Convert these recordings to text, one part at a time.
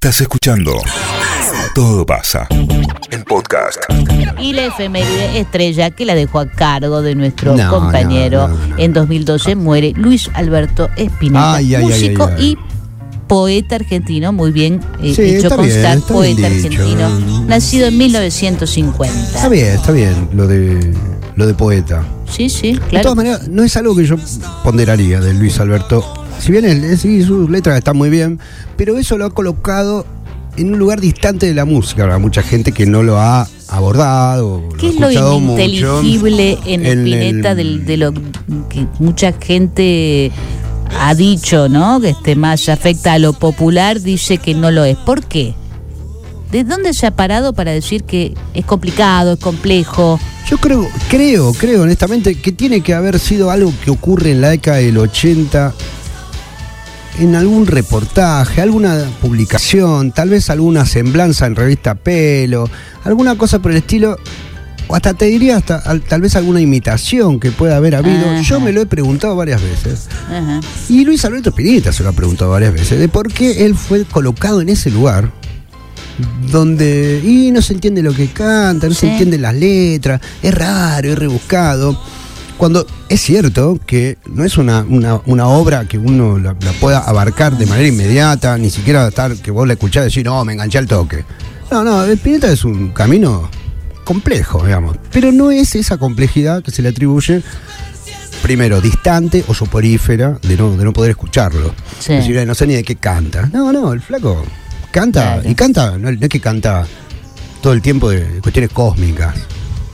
Estás escuchando Todo pasa en podcast. Y la efeméride estrella que la dejó a cargo de nuestro No, compañero no, no, no. en 2012 muere Luis Alberto Espineta, Ay, ay, ay, músico ay, ay. y poeta argentino, muy bien eh, Sí, hecho está bien, constar, está poeta dicho. argentino, nacido en 1950. Está bien, está bien lo de lo de poeta. Sí, sí, De claro. todas maneras, no es algo que yo ponderaría de Luis Alberto. Si bien sí, sus letras están muy bien, pero eso lo ha colocado en un lugar distante de la música. Habrá mucha gente que no lo ha abordado. lo ¿Qué ha es lo mucho. ininteligible en En Spinetta el- de lo que mucha gente ha dicho, ¿no? Que este más afecta a lo popular, dice que no lo es. ¿Por qué? ¿De dónde se ha parado para decir que es complicado, es complejo? Yo creo, creo, creo honestamente que tiene que haber sido algo que ocurre en la década del 80 en algún reportaje, alguna publicación, tal vez alguna semblanza en revista Pelo, alguna cosa por el estilo, o hasta te diría hasta al- tal vez alguna imitación que pueda haber habido. Ajá. Yo me lo he preguntado varias veces. Ajá. Y Luis Alberto Spinetta se lo ha preguntado varias veces, de por qué él fue colocado en ese lugar donde y no se entiende lo que canta, no Sí. se entienden las letras, es raro, es rebuscado. Cuando es cierto que no es una, una, una obra que uno la, la pueda abarcar de manera inmediata, ni siquiera estar que vos la escuchás decir, no, me enganché al toque. No, no, Spinetta es un camino complejo, digamos. Pero no es esa complejidad que se le atribuye primero, distante o soporífera de no, de no poder escucharlo. Sí. Es decir, "Ay, no sé ni de qué canta. No, no, el flaco canta. Claro. Y canta, no, no es que canta todo el tiempo de cuestiones cósmicas.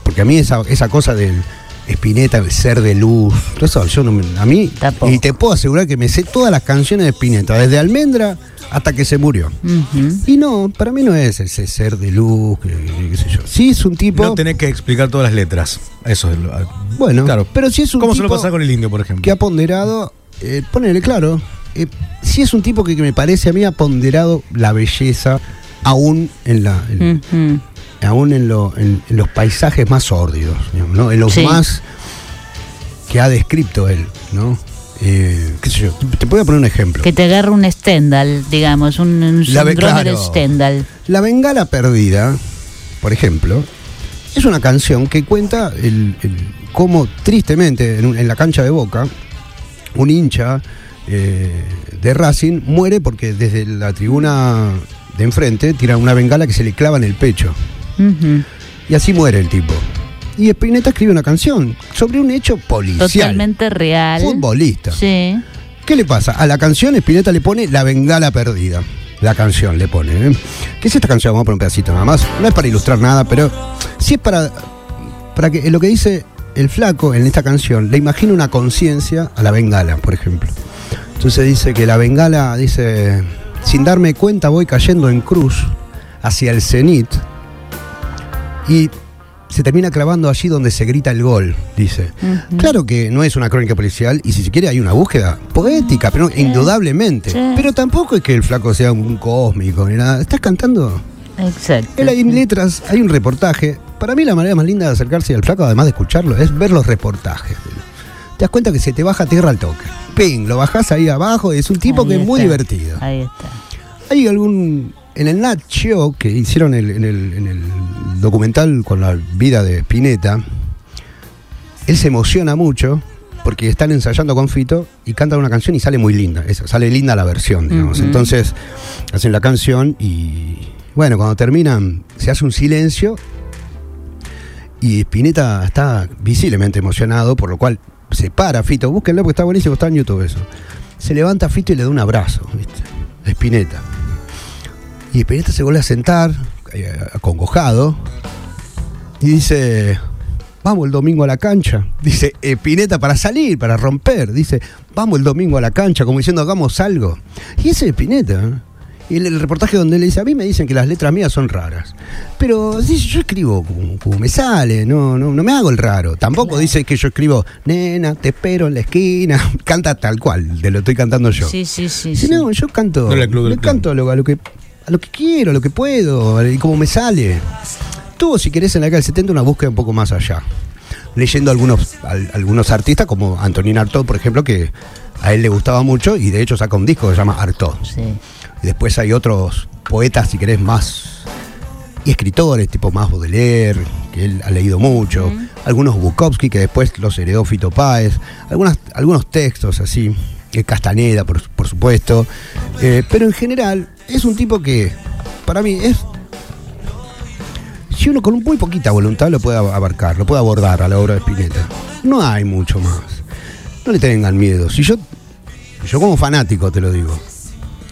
Porque a mí esa, esa cosa del Spinetta, el ser de luz, todo eso, yo no me- a mí, Tampoco. y te puedo asegurar que me sé todas las canciones de Spinetta, desde Almendra hasta que se murió. Y no, para mí no es ese ser de luz, qué sé yo. Sí es un tipo. No tenés que explicar todas las letras. Eso es lo. Bueno, claro. pero si es un ¿Cómo se lo tipo pasa con el indio, por ejemplo? que ha ponderado, eh, ponele claro, eh, si es un tipo que, que me parece a mí ha ponderado la belleza aún en la en-. Aún en, lo- en- en los paisajes más sórdidos, ¿no? en los Sí. más que ha descrito él, ¿no? Eh, qué sé yo, te voy a poner un ejemplo. Que te agarra un Stendhal, digamos, un, un La de. Stendhal. La Bengala Perdida, por ejemplo, es una canción que cuenta el, el- cómo tristemente en, en la cancha de Boca, un hincha eh, de Racing muere porque desde la tribuna de enfrente tira una bengala que se le clava en el pecho. Y así muere el tipo. Y Spinetta escribe una canción sobre un hecho policial. Totalmente real. Futbolista. Sí. ¿Qué le pasa? A la canción Spinetta le pone La Bengala Perdida. La canción le pone. ¿eh? ¿Qué es esta canción? Vamos a poner un pedacito nada más. No es para ilustrar nada, pero sí es para, para que lo que dice el flaco en esta canción le imagina una conciencia a la bengala, por ejemplo. Entonces dice que la bengala dice, sin darme cuenta voy cayendo en cruz hacia el cenit y se termina clavando allí donde se grita el gol, dice. Claro que no es una crónica policial y si se quiere hay una búsqueda poética, pero indudablemente. Sí. Pero tampoco es que el flaco sea un cósmico ni nada. Estás cantando. Exacto. Él hay letras, hay un reportaje. Para mí la manera más linda de acercarse al flaco, además de escucharlo, es ver los reportajes. Te das cuenta que se te baja tierra al toque. Ping, lo bajás ahí abajo, es un tipo Ahí que es muy divertido. Ahí está. Hay algún. En el Nat Geo que hicieron el- en, el, en el documental con la vida de Spinetta, él se emociona mucho porque están ensayando con Fito y cantan una canción y sale muy linda. esa, sale linda la versión, digamos. Entonces hacen la canción y. Bueno, cuando terminan, se hace un silencio y Spinetta está visiblemente emocionado, por lo cual se para Fito. Búsquenlo porque está buenísimo, está en YouTube eso. Se levanta Fito y le da un abrazo, ¿viste? Spinetta. Y Spinetta se vuelve a sentar, acongojado, y dice, vamos el domingo a la cancha. Dice, Spinetta para salir, para romper. Dice, vamos el domingo a la cancha, como diciendo, hagamos algo. Y ese es Spinetta. ¿eh? Y el, el reportaje donde le dice, a mí me dicen que las letras mías son raras. Pero dice, yo escribo como, como me sale, no, no, no me hago el raro. Tampoco dice que yo escribo, nena, te espero en la esquina. Canta tal cual, de lo estoy cantando yo. Sí, sí, sí. Si sí. no, yo canto, No club clan. canto a lo, lo que a lo que quiero, a lo que puedo, y como me sale. Tuvo, si querés, en la década del 70 una búsqueda un poco más allá. Leyendo algunos, al- algunos artistas como Antonín Artaud, por ejemplo, que a él le gustaba mucho y de hecho saca un disco que se llama Artaud. Sí. Y después hay otros poetas, si querés, más. y escritores, tipo más Baudelaire, que él ha leído mucho. Algunos Bukowski, que después los heredó Fito Páez. Algunas, algunos textos así. eh, Castaneda, por, por supuesto. Eh, pero en general, es un tipo que, para mí, es si uno con muy poquita voluntad lo puede abarcar, lo puede abordar a la obra de Spinetta. No hay mucho más. No le tengan miedo. Si yo, yo como fanático te lo digo,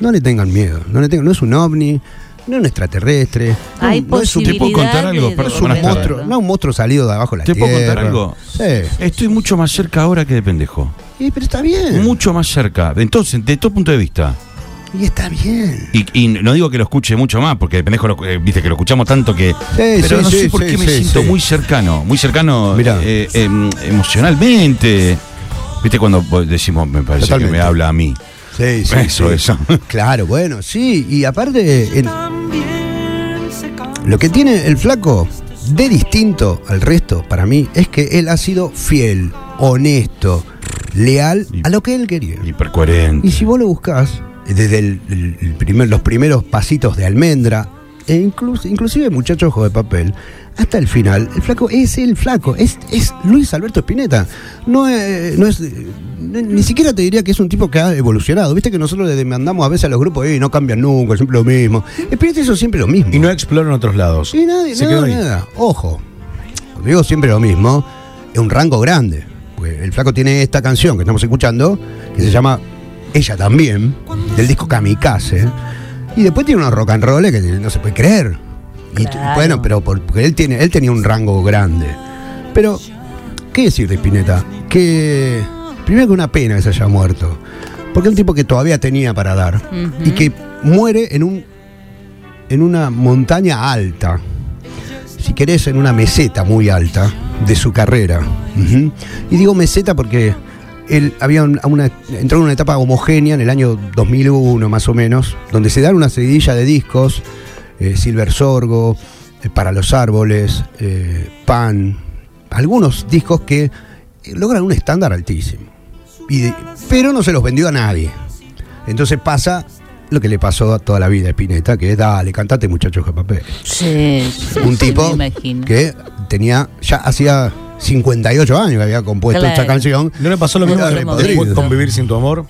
no le tengan miedo. No, le tengan, no es un ovni, no es un extraterrestre. No, Hay no es un, ¿Te puedo contar algo? de- es un monstruo, no un monstruo salido de abajo de la ¿Te tierra. puedo contar algo? Sí. Estoy mucho más cerca ahora que de pendejo. Y, pero está bien. Mucho más cerca. Entonces, de todo punto de vista. Y está bien. Y, y no digo que lo escuche mucho más, porque de pendejo lo- eh, viste que lo escuchamos tanto que. pero sí, no sé sí, por sí, qué me sí, siento sí. muy cercano, muy cercano eh, em, emocionalmente. Viste cuando decimos, me parece que me habla a mí. Sí, sí, Eso, sí. eso. Claro, bueno, sí. Y aparte, en- lo que tiene el flaco de distinto al resto, para mí, es que él ha sido fiel, honesto, leal Y- a lo que él quería. Hipercoherente. Y si vos lo buscás, desde el- el- el primer- los primeros pasitos de almendra, e incluso, inclusive muchacho ojo de papel, hasta el final, el flaco es el flaco, es, es Luis Alberto Spinetta. No es, no es eh, ni siquiera te diría que es un tipo que ha evolucionado. Viste que nosotros le demandamos a veces a los grupos, y no cambian nunca, siempre lo mismo. Spinetta hizo siempre lo mismo. Y no explora en otros lados. Y nadie, Se nada, nada. Ojo, cuando digo siempre lo mismo, es un rango grande. Porque el flaco tiene esta canción que estamos escuchando, que se llama Ella también, del disco Kamikaze. Y después tiene unos rock and roll que no se puede creer. Y t- Claro. bueno, pero por- porque él tiene, él tenía un rango grande. Pero, ¿qué decir de Spinetta? Que primero que una pena que se haya muerto. Porque es un tipo que todavía tenía para dar. Y que muere en un en una montaña alta, si querés, en una meseta muy alta de su carrera. Y digo meseta porque él había un- una, entró en una etapa homogénea en el año 2001 más o menos, donde se dan una seguidilla de discos, eh, Silver Sorgo, eh, Para los Árboles, eh, Pan, algunos discos que logran un estándar altísimo. Y de- pero no se los vendió a nadie. Entonces pasa lo que le pasó a toda la vida a Spinetta, que es dale, cantate muchachos de papel. Sí, sí, Un sí, tipo me que tenía, ya hacía 58 años que había compuesto Claro. esta canción. ¿No le pasó lo mismo después podrido. con Vivir sin tu amor?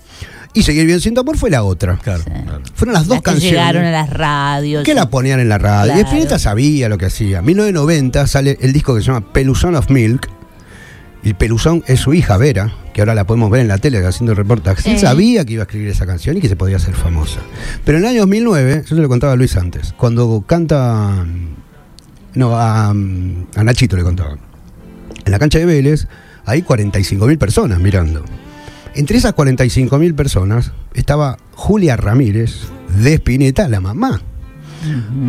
Y Seguir bien siendo amor fue la otra. Claro. claro. Fueron las dos Las que canciones. llegaron a las radios. que la ponían en la radio. Y. Spinetta sabía lo que hacía. En 1990 sale el disco que se llama Peluzón of Milk. Y Peluzón es su hija Vera, que ahora la podemos ver en la tele haciendo reportajes. Él Sí. sabía que iba a escribir esa canción y que se podía hacer famosa. Pero en el año 2009, yo se lo contaba a Luis antes, cuando canta. No, a, a Nachito le contaba. En la cancha de Vélez hay 45.000 personas mirando. Entre esas 45.000 personas estaba Julia Ramírez de Spinetta, la mamá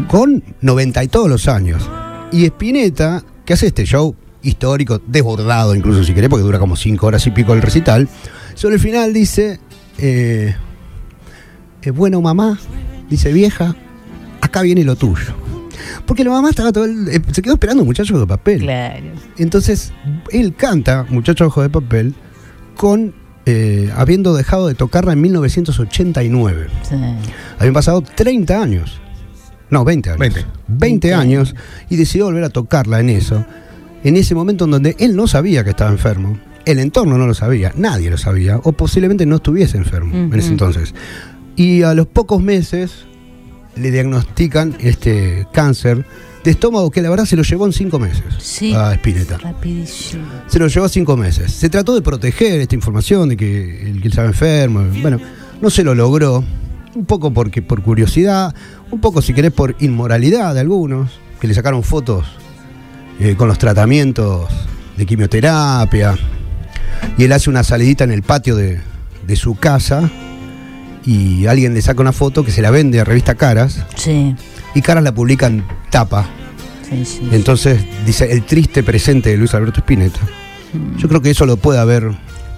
con 90 y todos los años. Y Spinetta, que hace este show histórico, desbordado incluso si querés, porque dura como 5 horas y pico el recital, sobre el final dice, eh, eh, bueno mamá, dice vieja, acá viene lo tuyo. Porque la mamá estaba todo el- eh, se quedó esperando muchachos de papel. Claro. Entonces, él canta Muchacho Ojo de Papel con eh, habiendo dejado de tocarla en 1989. Sí. Habían pasado 30 años. No, 20 años. 20. 20 años y decidió volver a tocarla en eso. En ese momento en donde él no sabía que estaba enfermo. El entorno no lo sabía, nadie lo sabía, o posiblemente no estuviese enfermo en ese entonces. Y a los pocos meses le diagnostican este cáncer de estómago que la verdad se lo llevó en cinco meses Sí. a Spinetta. Rapidísimo. Se lo llevó cinco meses. Se trató de proteger esta información de que el que él estaba enfermo. Bueno, no se lo logró. Un poco porque, por curiosidad, un poco, si querés, por inmoralidad de algunos, que le sacaron fotos eh, con los tratamientos de quimioterapia. Y él hace una salidita en el patio de, de su casa y alguien le saca una foto que se la vende a revista Caras Sí. y Caras la publica en tapa. Sí, sí. Entonces dice el triste presente de Luis Alberto Spinetta. Yo creo que eso lo puede haber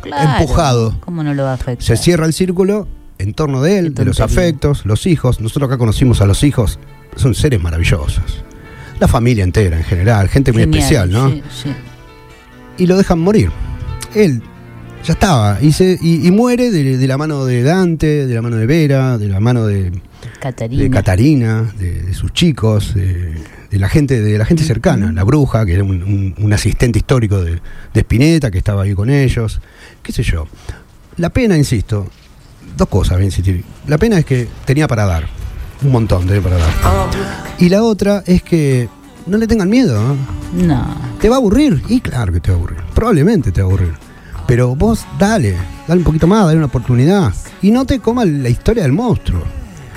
Claro. empujado. ¿Cómo no lo va a afectar? Se cierra el círculo en torno de él, de los afectos, los hijos. Nosotros acá conocimos a los hijos, son seres maravillosos. La familia entera en general, gente muy especial, ¿no? Sí, sí. Y lo dejan morir. Él ya estaba. Y, se- y, y muere de, de la mano de Dante, de la mano de Vera, de la mano de, Catarina. de Catarina, de, de sus chicos, de, la gente, de la gente cercana, la bruja, que era un, un- un asistente histórico de, de Spinetta, que estaba ahí con ellos, qué sé yo. La pena, insisto, dos cosas voy a insistir. La pena es que tenía para dar, un montón tenía para dar. Y la otra es que no le tengan miedo, ¿no? No. ¿Te va a aburrir? Y claro que te va a aburrir. Probablemente te va a aburrir. Pero vos dale, dale un poquito más, dale una oportunidad. Y no te comas la historia del monstruo.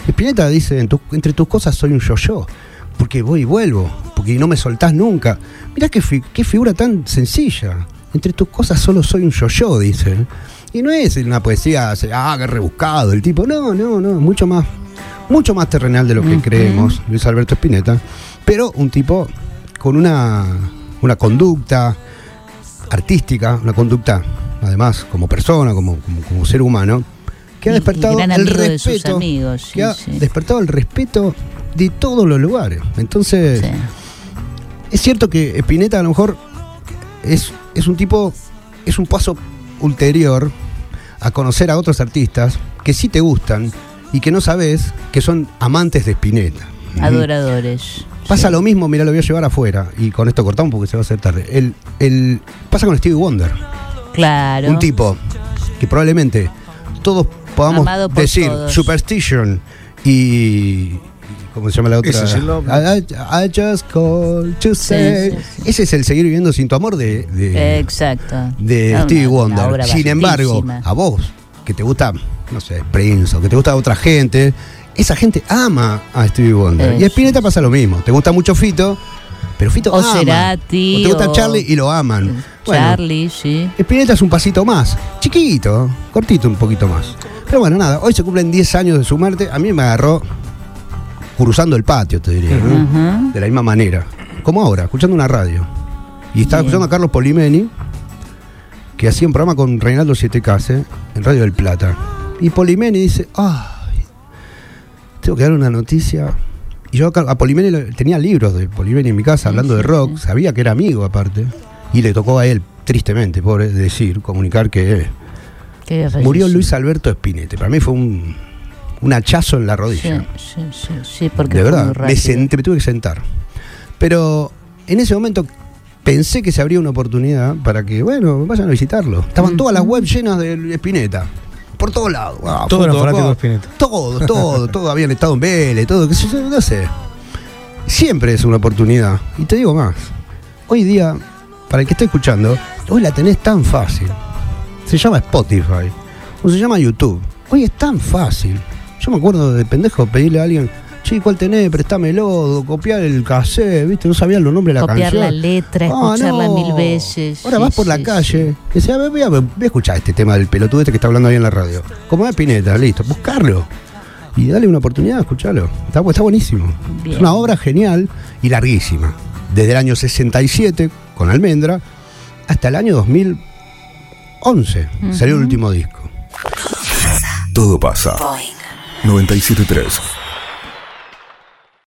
Spinetta dice, "En tu- entre tus cosas soy un yo-yo. Porque voy y vuelvo. Porque no me soltás nunca. Mirá qué, fi- qué figura tan sencilla. Entre tus cosas solo soy un yo-yo, dice. Y no es una poesía, ah, qué rebuscado el tipo. No, no, no, mucho más, mucho más terrenal de lo que creemos, Luis Alberto Spinetta. Pero un tipo con una, una conducta artística, una conducta, además, como persona, como, como, como ser humano, que ha despertado el de respeto. amigos, sí, que ha sí. despertado el respeto de todos los lugares. Entonces, Sí. es cierto que Spinetta a lo mejor es, es un tipo, es un paso ulterior a conocer a otros artistas que sí te gustan y que no sabes que son amantes de Spinetta. Adoradores. Pasa Sí. lo mismo, mira, lo voy a llevar afuera y con esto cortamos porque se va a hacer tarde. El, el, pasa con Stevie Wonder, Claro. un tipo que probablemente todos podamos decir todos. Superstition y, ¿cómo se llama la otra? Ese es el. I, just call to say. sí, sí. Ese es el seguir viviendo sin tu amor de, de, Exacto. de Una- Stevie Wonder. Sin embargo, a vos, que te gusta, no sé, Prince o que te gusta otra gente, esa gente ama a Stevie Wonder. Y a. Spinetta pasa lo mismo. Te gusta mucho Fito, pero Fito O ama. Cerati, O te gusta o- Charlie y lo aman. Bueno, Charlie, sí. Spinetta es un pasito más, chiquito, cortito un poquito más. Pero bueno, nada, hoy se cumplen 10 años de su muerte. A mí me agarró cruzando el patio, te diría, de la misma manera. Como ahora, escuchando una radio. Y estaba Bien. escuchando a Carlos Polimeni, que hacía un programa con Reinaldo Siete Case en Radio del Plata. Y Polimeni dice, ay, tengo que dar una noticia. Y yo a Polimeni tenía libros de Polimeni en mi casa hablando de rock, sabía que era amigo aparte. Y le tocó a él, tristemente, pobre, decir, comunicar que murió. Luis Alberto Spinetta. Para mí fue un, un hachazo en la rodilla. sí, sí, sí, porque de verdad, me, senté, me tuve que sentar. Pero en ese momento pensé que se abría una oportunidad para que, bueno, vayan a visitarlo. Estaban todas las webs llenas de Spinetta. Por todos lados. Ah, Todos acá. fanáticos Spinetta. Todos, todos, todos habían estado en Vélez, todo, qué sé yo, no sé. Siempre es una oportunidad. Y te digo más. Hoy día, para el que esté escuchando, hoy la tenés tan fácil. Se llama Spotify. O se llama YouTube. Hoy es tan fácil. Yo me acuerdo de pendejo pedirle a alguien, che, ¿cuál tenés? Préstamelo, copiar el cassette, ¿viste? No sabían los nombres de la Copiar canción. la letra, Ah, escucharla no. mil veces. Ahora sí, vas por la calle, y decís, a ver, voy a, voy a escuchar este tema del pelotudo este que está hablando ahí en la radio. Como es Pineta, listo, buscarlo. Y dale una oportunidad, escucharlo. Está, está buenísimo. Bien. Es una obra genial y larguísima. Desde el año 67, con Almendra, hasta el año 2011. Salió el último disco. Todo pasa. 973